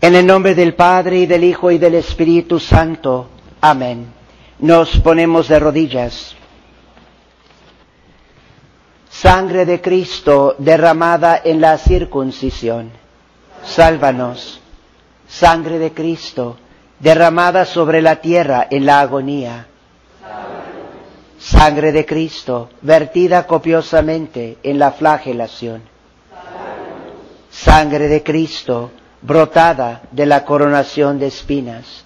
En el nombre del Padre y del Hijo y del Espíritu Santo. Amén. Nos ponemos de rodillas. Sangre de Cristo derramada en la circuncisión. Sálvanos. Sangre de Cristo derramada sobre la tierra en la agonía. Sangre de Cristo vertida copiosamente en la flagelación. Sangre de Cristo brotada de la coronación de espinas.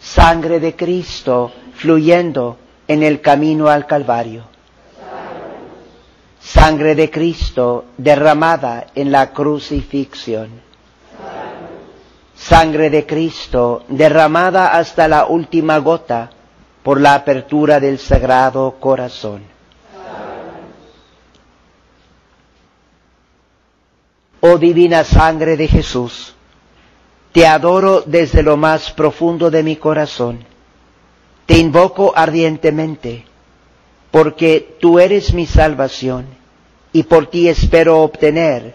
Sangre de Cristo fluyendo en el camino al Calvario. Sangre de Cristo derramada en la crucifixión. Sangre de Cristo derramada hasta la última gota por la apertura del Sagrado Corazón. Oh divina sangre de Jesús, te adoro desde lo más profundo de mi corazón. Te invoco ardientemente, porque tú eres mi salvación y por ti espero obtener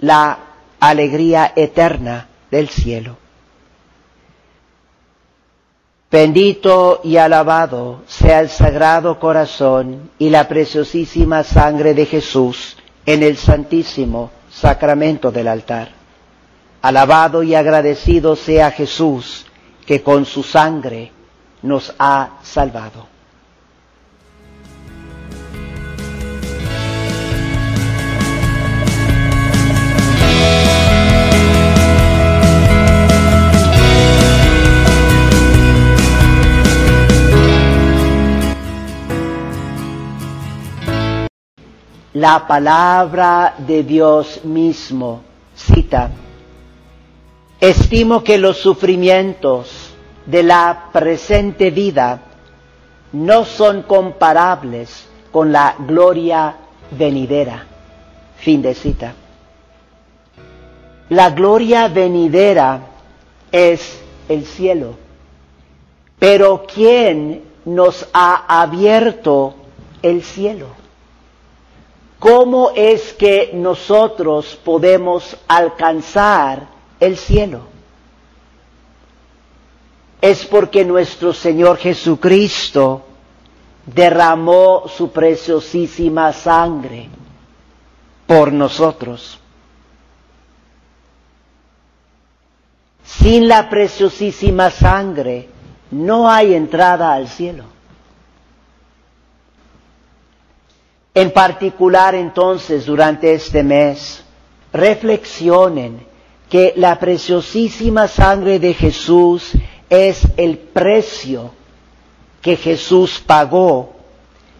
la alegría eterna del cielo. Bendito y alabado sea el sagrado corazón y la preciosísima sangre de Jesús en el santísimo sacramento del altar. Alabado y agradecido sea Jesús que con su sangre nos ha salvado. La palabra de Dios mismo. Cita, estimo que los sufrimientos de la presente vida no son comparables con la gloria venidera. Fin de cita. La gloria venidera es el cielo. Pero ¿quién nos ha abierto el cielo? ¿Cómo es que nosotros podemos alcanzar el cielo? Es porque nuestro Señor Jesucristo derramó su preciosísima sangre por nosotros. Sin la preciosísima sangre no hay entrada al cielo. En particular entonces durante este mes, reflexionen que la preciosísima sangre de Jesús es el precio que Jesús pagó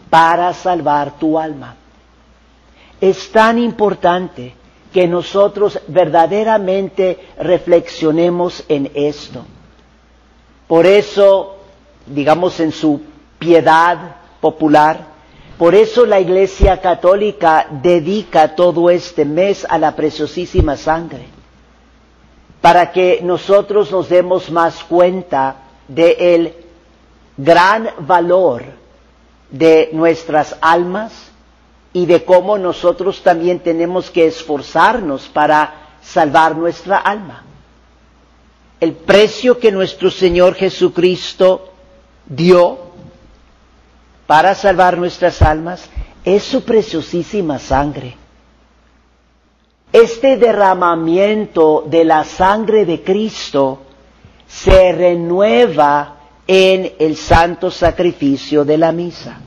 para salvar tu alma. Es tan importante que nosotros verdaderamente reflexionemos en esto. Por eso, digamos en su piedad popular, por eso la Iglesia Católica dedica todo este mes a la preciosísima sangre, para que nosotros nos demos más cuenta del gran valor de nuestras almas y de cómo nosotros también tenemos que esforzarnos para salvar nuestra alma. El precio que nuestro Señor Jesucristo dio para salvar nuestras almas es su preciosísima sangre. Este derramamiento de la sangre de Cristo se renueva en el santo sacrificio de la misa.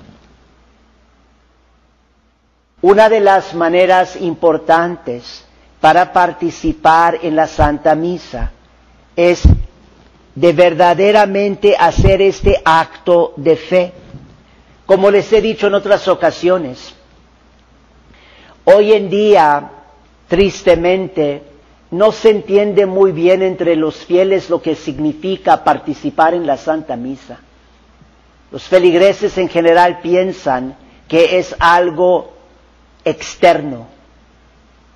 Una de las maneras importantes para participar en la Santa Misa es de verdaderamente hacer este acto de fe. Como les he dicho en otras ocasiones, hoy en día, tristemente, no se entiende muy bien entre los fieles lo que significa participar en la Santa Misa. Los feligreses en general piensan que es algo externo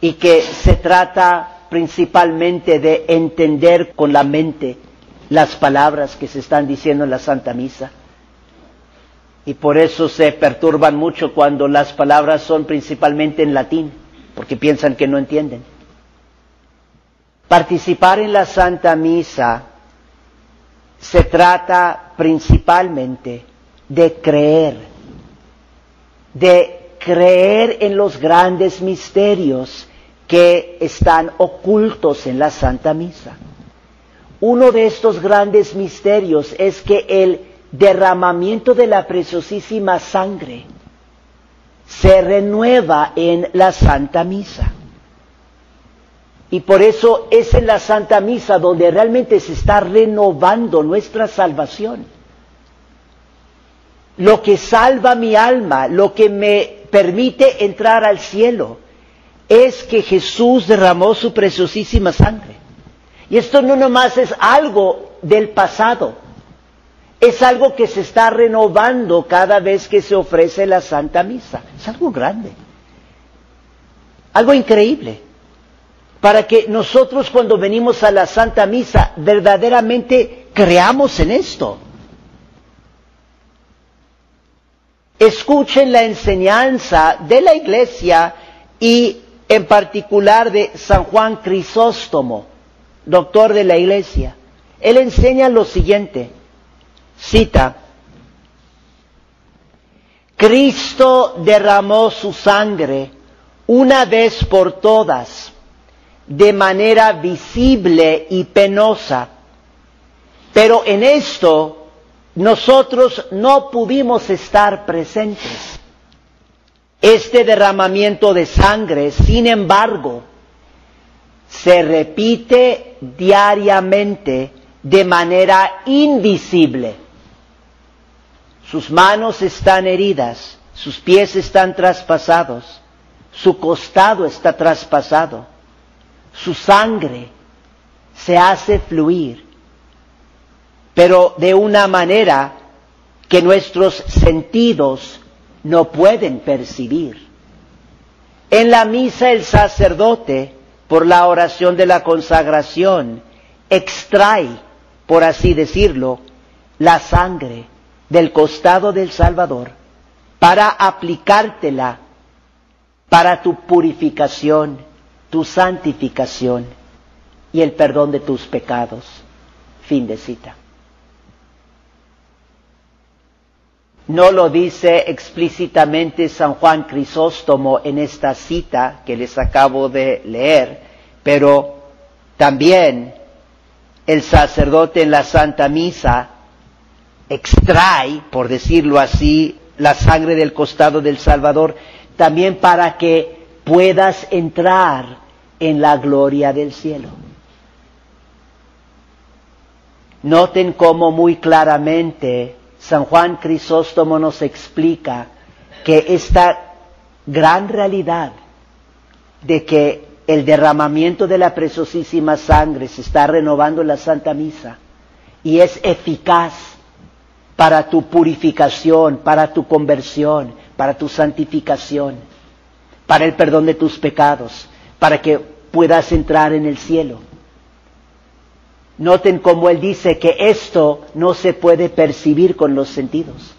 y que se trata principalmente de entender con la mente las palabras que se están diciendo en la Santa Misa y por eso se perturban mucho cuando las palabras son principalmente en latín, porque piensan que no entienden. Participar en la Santa Misa se trata principalmente de creer, de creer en los grandes misterios que están ocultos en la Santa Misa. Uno de estos grandes misterios es que el derramamiento de la preciosísima sangre se renueva en la Santa Misa. Y por eso es en la Santa Misa donde realmente se está renovando nuestra salvación. Lo que salva mi alma, lo que me permite entrar al cielo, es que Jesús derramó su preciosísima sangre. Y esto no nomás es algo del pasado, es algo que se está renovando cada vez que se ofrece la Santa Misa. Es algo grande, algo increíble para que nosotros cuando venimos a la Santa Misa verdaderamente creamos en esto. Escuchen la enseñanza de la Iglesia y en particular de San Juan Crisóstomo, doctor de la Iglesia. Él enseña lo siguiente, cita, Cristo derramó su sangre una vez por todas de manera visible y penosa. Pero en esto nosotros no pudimos estar presentes. Este derramamiento de sangre, sin embargo, se repite diariamente de manera invisible. Sus manos están heridas, sus pies están traspasados, su costado está traspasado su sangre se hace fluir, pero de una manera que nuestros sentidos no pueden percibir. En la misa el sacerdote, por la oración de la consagración, extrae, por así decirlo, la sangre del costado del Salvador para aplicártela para tu purificación tu santificación y el perdón de tus pecados. Fin de cita. No lo dice explícitamente San Juan Crisóstomo en esta cita que les acabo de leer, pero también el sacerdote en la Santa Misa extrae, por decirlo así, la sangre del costado del Salvador, también para que puedas entrar en la gloria del cielo. Noten cómo muy claramente San Juan Crisóstomo nos explica que esta gran realidad de que el derramamiento de la preciosísima sangre se está renovando en la Santa Misa y es eficaz para tu purificación, para tu conversión, para tu santificación, para el perdón de tus pecados, para que puedas entrar en el cielo. Noten cómo él dice que esto no se puede percibir con los sentidos.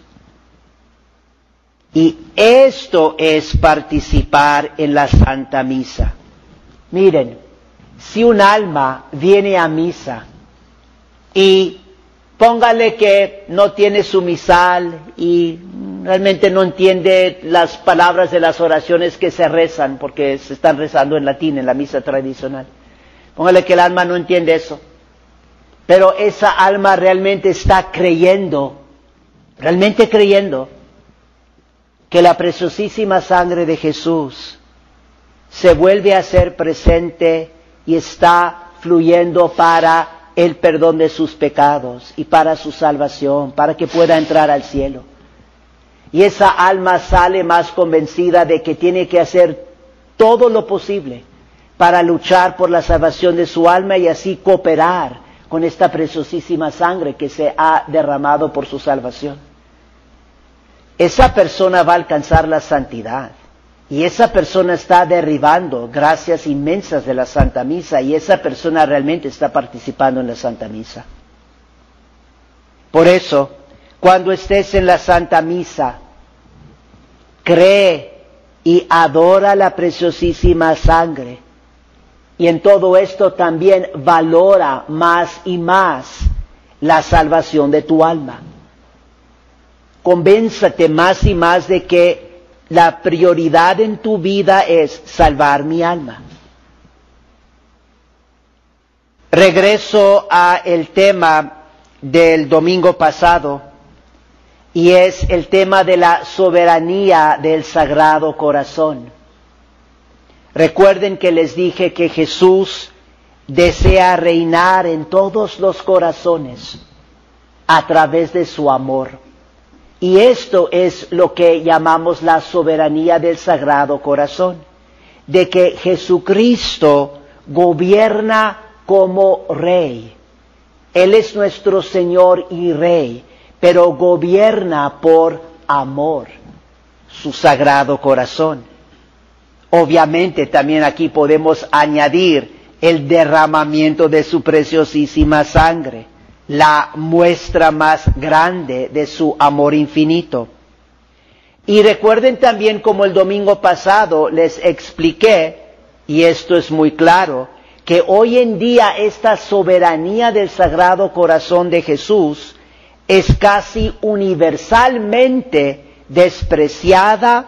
Y esto es participar en la Santa Misa. Miren, si un alma viene a misa y póngale que no tiene su misal y realmente no entiende las palabras de las oraciones que se rezan, porque se están rezando en latín, en la misa tradicional. Póngale que el alma no entiende eso. Pero esa alma realmente está creyendo, realmente creyendo, que la preciosísima sangre de Jesús se vuelve a ser presente y está fluyendo para el perdón de sus pecados y para su salvación, para que pueda entrar al cielo. Y esa alma sale más convencida de que tiene que hacer todo lo posible para luchar por la salvación de su alma y así cooperar con esta preciosísima sangre que se ha derramado por su salvación. Esa persona va a alcanzar la santidad y esa persona está derribando gracias inmensas de la Santa Misa y esa persona realmente está participando en la Santa Misa. Por eso, cuando estés en la Santa Misa, cree y adora la preciosísima sangre Y en todo esto también valora más y más la salvación de tu alma. Convénzate más y más de que la prioridad en tu vida es salvar mi alma. Regreso a el tema del domingo pasado y es el tema de la soberanía del Sagrado Corazón. Recuerden que les dije que Jesús desea reinar en todos los corazones a través de su amor. Y esto es lo que llamamos la soberanía del Sagrado Corazón, de que Jesucristo gobierna como rey. Él es nuestro Señor y Rey, pero gobierna por amor, su Sagrado Corazón. Obviamente también aquí podemos añadir el derramamiento de su preciosísima sangre, la muestra más grande de su amor infinito. Y recuerden también como el domingo pasado les expliqué, y esto es muy claro, que hoy en día esta soberanía del Sagrado Corazón de Jesús es casi universalmente despreciada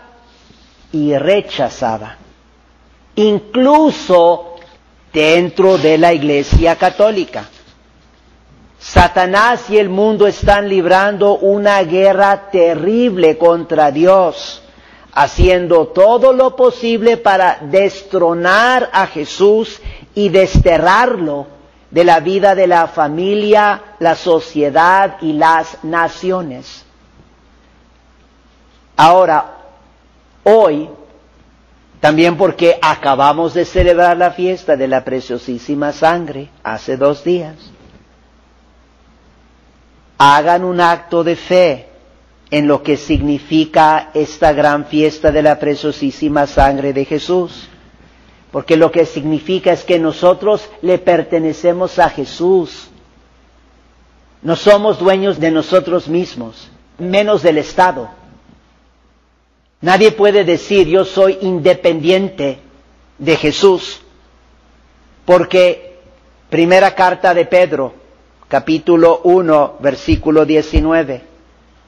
y rechazada, incluso dentro de la Iglesia Católica. Satanás y el mundo están librando una guerra terrible contra Dios, haciendo todo lo posible para destronar a Jesús y desterrarlo de la vida de la familia, la sociedad y las naciones. Ahora, hoy también porque acabamos de celebrar la fiesta de la preciosísima sangre hace dos días. Hagan un acto de fe en lo que significa esta gran fiesta de la preciosísima sangre de Jesús. Porque lo que significa es que nosotros le pertenecemos a Jesús. No somos dueños de nosotros mismos, menos del Estado. Nadie puede decir yo soy independiente de Jesús, porque primera carta de Pedro, capítulo 1, versículo 19,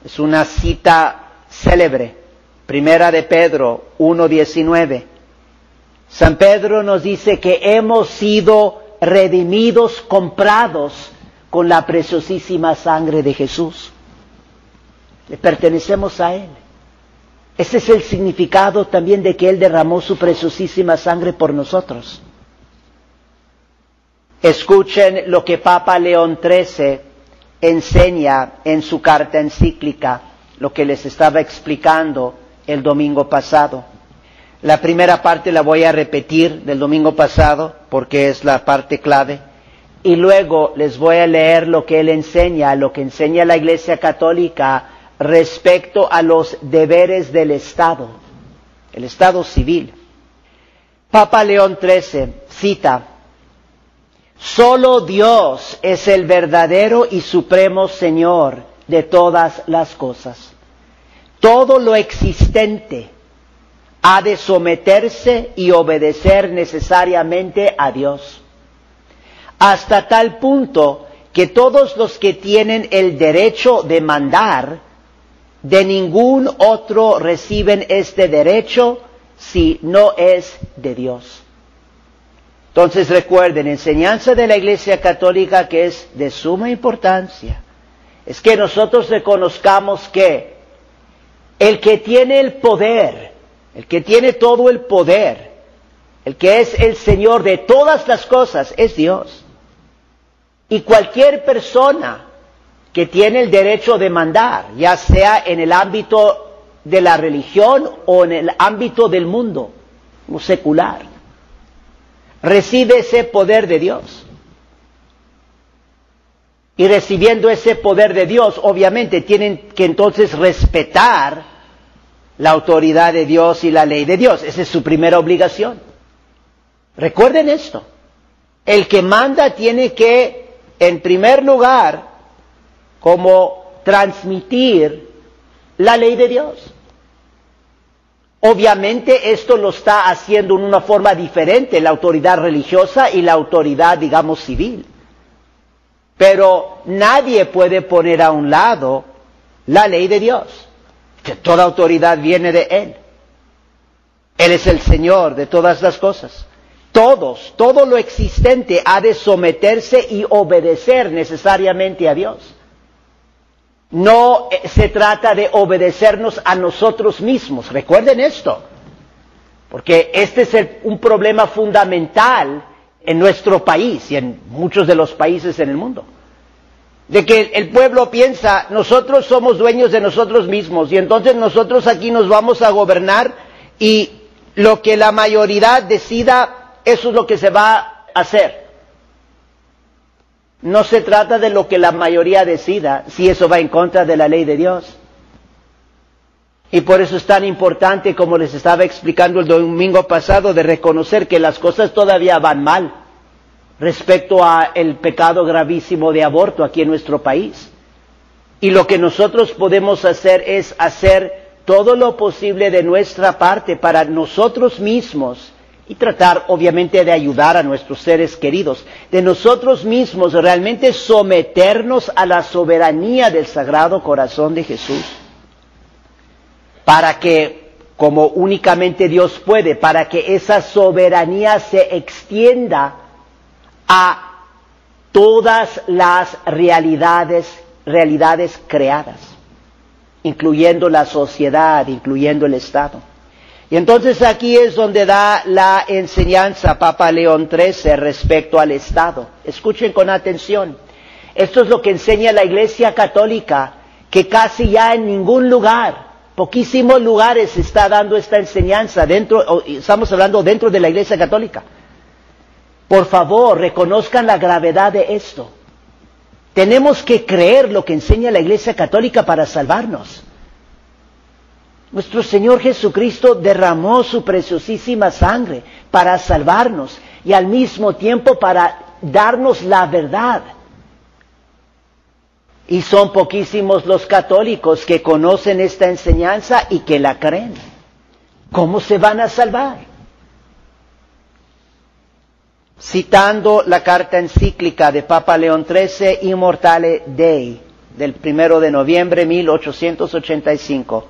es una cita célebre, primera de Pedro 1, 19. San Pedro nos dice que hemos sido redimidos, comprados con la preciosísima sangre de Jesús. Le pertenecemos a Él. Ese es el significado también de que Él derramó su preciosísima sangre por nosotros. Escuchen lo que Papa León XIII enseña en su carta encíclica, lo que les estaba explicando el domingo pasado. La primera parte la voy a repetir del domingo pasado porque es la parte clave. Y luego les voy a leer lo que él enseña, lo que enseña la Iglesia Católica respecto a los deberes del Estado, el Estado civil. Papa León XIII cita, Solo Dios es el verdadero y supremo Señor de todas las cosas. Todo lo existente ha de someterse y obedecer necesariamente a Dios. Hasta tal punto que todos los que tienen el derecho de mandar de ningún otro reciben este derecho si no es de Dios. Entonces recuerden, enseñanza de la Iglesia Católica que es de suma importancia, es que nosotros reconozcamos que el que tiene el poder, el que tiene todo el poder, el que es el Señor de todas las cosas, es Dios. Y cualquier persona que tiene el derecho de mandar, ya sea en el ámbito de la religión o en el ámbito del mundo secular. Recibe ese poder de Dios. Y recibiendo ese poder de Dios, obviamente tienen que entonces respetar la autoridad de Dios y la ley de Dios. Esa es su primera obligación. Recuerden esto. El que manda tiene que, en primer lugar, como transmitir la ley de Dios. Obviamente esto lo está haciendo en una forma diferente la autoridad religiosa y la autoridad, digamos, civil. Pero nadie puede poner a un lado la ley de Dios, que toda autoridad viene de Él. Él es el Señor de todas las cosas. Todos, todo lo existente ha de someterse y obedecer necesariamente a Dios. No eh, se trata de obedecernos a nosotros mismos. Recuerden esto, porque este es un problema fundamental en nuestro país y en muchos de los países en el mundo. De que el pueblo piensa, nosotros somos dueños de nosotros mismos y entonces nosotros aquí nos vamos a gobernar y lo que la mayoría decida, eso es lo que se va a hacer. No se trata de lo que la mayoría decida, si eso va en contra de la ley de Dios. Y por eso es tan importante, como les estaba explicando el domingo pasado, de reconocer que las cosas todavía van mal respecto a el pecado gravísimo de aborto aquí en nuestro país. Y lo que nosotros podemos hacer es hacer todo lo posible de nuestra parte para nosotros mismos y tratar obviamente de ayudar a nuestros seres queridos, de nosotros mismos realmente someternos a la soberanía del Sagrado Corazón de Jesús, para que, como únicamente Dios puede, para que esa soberanía se extienda a todas las realidades, realidades creadas, incluyendo la sociedad, incluyendo el Estado. Y entonces aquí es donde da la enseñanza Papa León XIII respecto al Estado. Escuchen con atención. Esto es lo que enseña la Iglesia Católica, que casi ya en ningún lugar, poquísimos lugares está dando esta enseñanza dentro, estamos hablando dentro de la Iglesia Católica. Por favor, reconozcan la gravedad de esto. Tenemos que creer lo que enseña la Iglesia Católica para salvarnos. Nuestro Señor Jesucristo derramó su preciosísima sangre para salvarnos y al mismo tiempo para darnos la verdad. Y son poquísimos los católicos que conocen esta enseñanza y que la creen. ¿Cómo se van a salvar? Citando la carta encíclica de Papa León XIII, Immortale Dei, del primero de noviembre de 1885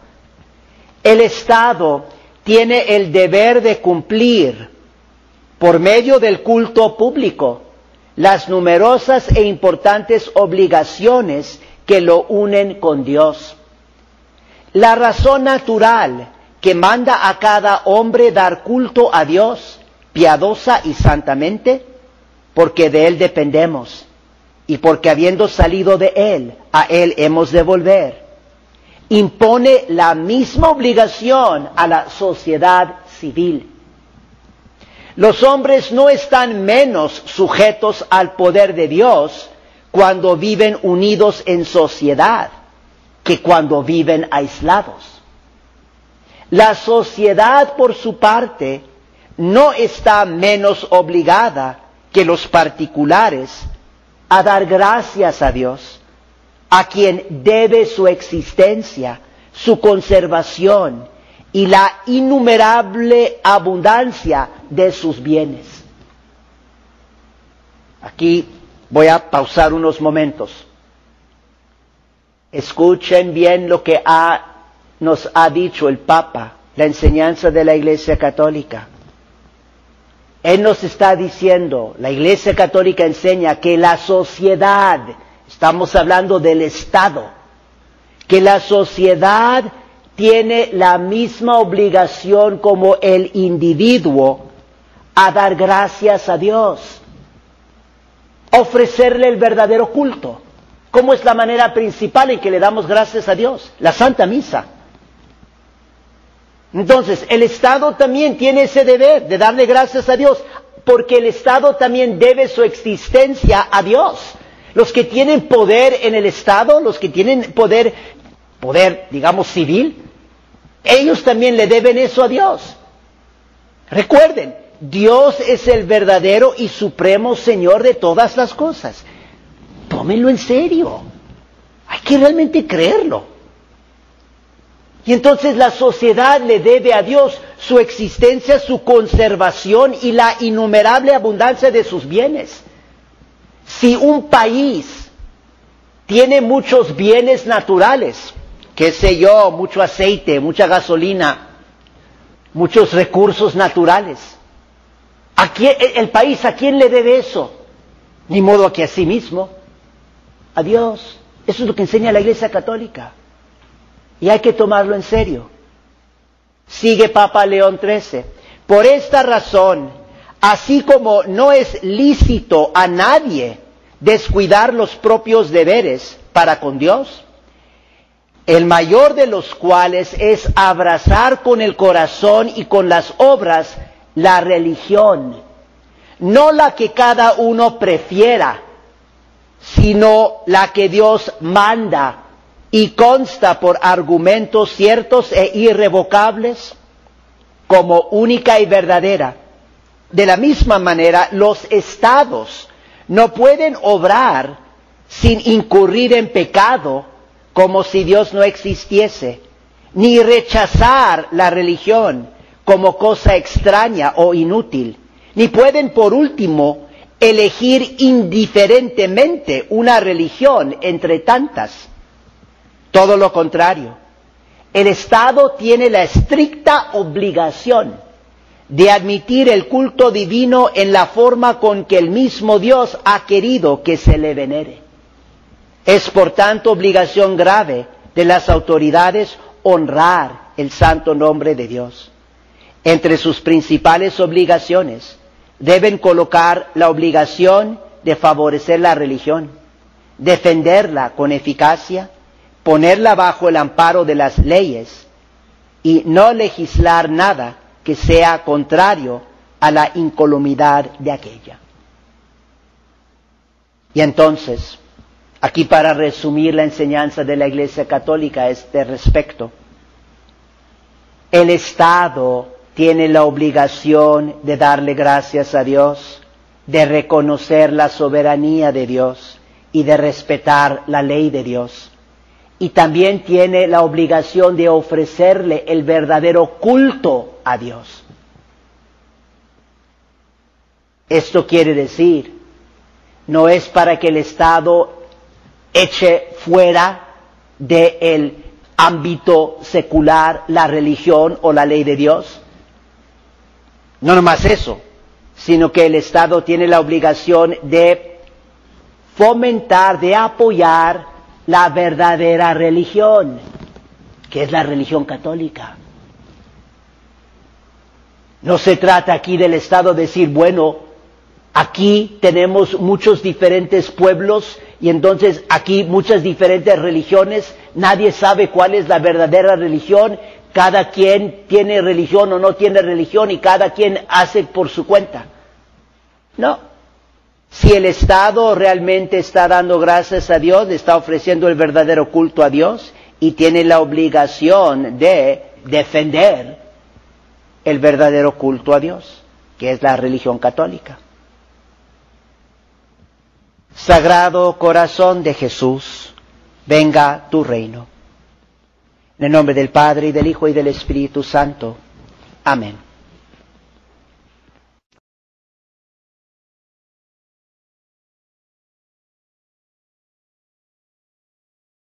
el Estado tiene el deber de cumplir, por medio del culto público, las numerosas e importantes obligaciones que lo unen con Dios. La razón natural que manda a cada hombre dar culto a Dios, piadosa y santamente, porque de Él dependemos, y porque habiendo salido de Él, a Él hemos de volver impone la misma obligación a la sociedad civil. Los hombres no están menos sujetos al poder de Dios cuando viven unidos en sociedad que cuando viven aislados. La sociedad, por su parte, no está menos obligada que los particulares a dar gracias a Dios a quien debe su existencia, su conservación y la innumerable abundancia de sus bienes. Aquí voy a pausar unos momentos. Escuchen bien lo que nos ha dicho el Papa, la enseñanza de la Iglesia Católica. Él nos está diciendo, la Iglesia Católica enseña que la sociedad Estamos hablando del Estado, que la sociedad tiene la misma obligación como el individuo a dar gracias a Dios, ofrecerle el verdadero culto. ¿Cómo es la manera principal en que le damos gracias a Dios? La Santa Misa. Entonces, el Estado también tiene ese deber de darle gracias a Dios, porque el Estado también debe su existencia a Dios. Los que tienen poder en el Estado, los que tienen poder, poder, digamos, civil, ellos también le deben eso a Dios. Recuerden, Dios es el verdadero y supremo Señor de todas las cosas. Tómenlo en serio. Hay que realmente creerlo. Y entonces la sociedad le debe a Dios su existencia, su conservación y la innumerable abundancia de sus bienes. Si un país tiene muchos bienes naturales, qué sé yo, mucho aceite, mucha gasolina, muchos recursos naturales, ¿a quién, el país a quién le debe eso? Ni modo que a sí mismo, a Dios. Eso es lo que enseña la Iglesia Católica. Y hay que tomarlo en serio. Sigue Papa León XIII. Por esta razón, así como no es lícito a nadie descuidar los propios deberes para con Dios, el mayor de los cuales es abrazar con el corazón y con las obras la religión, no la que cada uno prefiera, sino la que Dios manda y consta por argumentos ciertos e irrevocables como única y verdadera. De la misma manera, los estados no pueden obrar sin incurrir en pecado como si Dios no existiese, ni rechazar la religión como cosa extraña o inútil, ni pueden por último elegir indiferentemente una religión entre tantas todo lo contrario. El Estado tiene la estricta obligación de admitir el culto divino en la forma con que el mismo Dios ha querido que se le venere. Es por tanto obligación grave de las autoridades honrar el santo nombre de Dios. Entre sus principales obligaciones deben colocar la obligación de favorecer la religión, defenderla con eficacia, ponerla bajo el amparo de las leyes y no legislar nada que sea contrario a la incolumidad de aquella. Y entonces, aquí para resumir la enseñanza de la Iglesia Católica a este respecto, el Estado tiene la obligación de darle gracias a Dios, de reconocer la soberanía de Dios y de respetar la ley de Dios y también tiene la obligación de ofrecerle el verdadero culto a Dios. Esto quiere decir, no es para que el Estado eche fuera del ámbito secular la religión o la ley de Dios. No nomás eso, sino que el Estado tiene la obligación de fomentar, de apoyar la verdadera religión, que es la religión católica. No se trata aquí del Estado de decir, bueno, aquí tenemos muchos diferentes pueblos y entonces aquí muchas diferentes religiones, nadie sabe cuál es la verdadera religión, cada quien tiene religión o no tiene religión y cada quien hace por su cuenta. No, si el Estado realmente está dando gracias a Dios, está ofreciendo el verdadero culto a Dios y tiene la obligación de defender el verdadero culto a Dios, que es la religión católica. Sagrado corazón de Jesús, venga tu reino. En el nombre del Padre y del Hijo y del Espíritu Santo. Amén.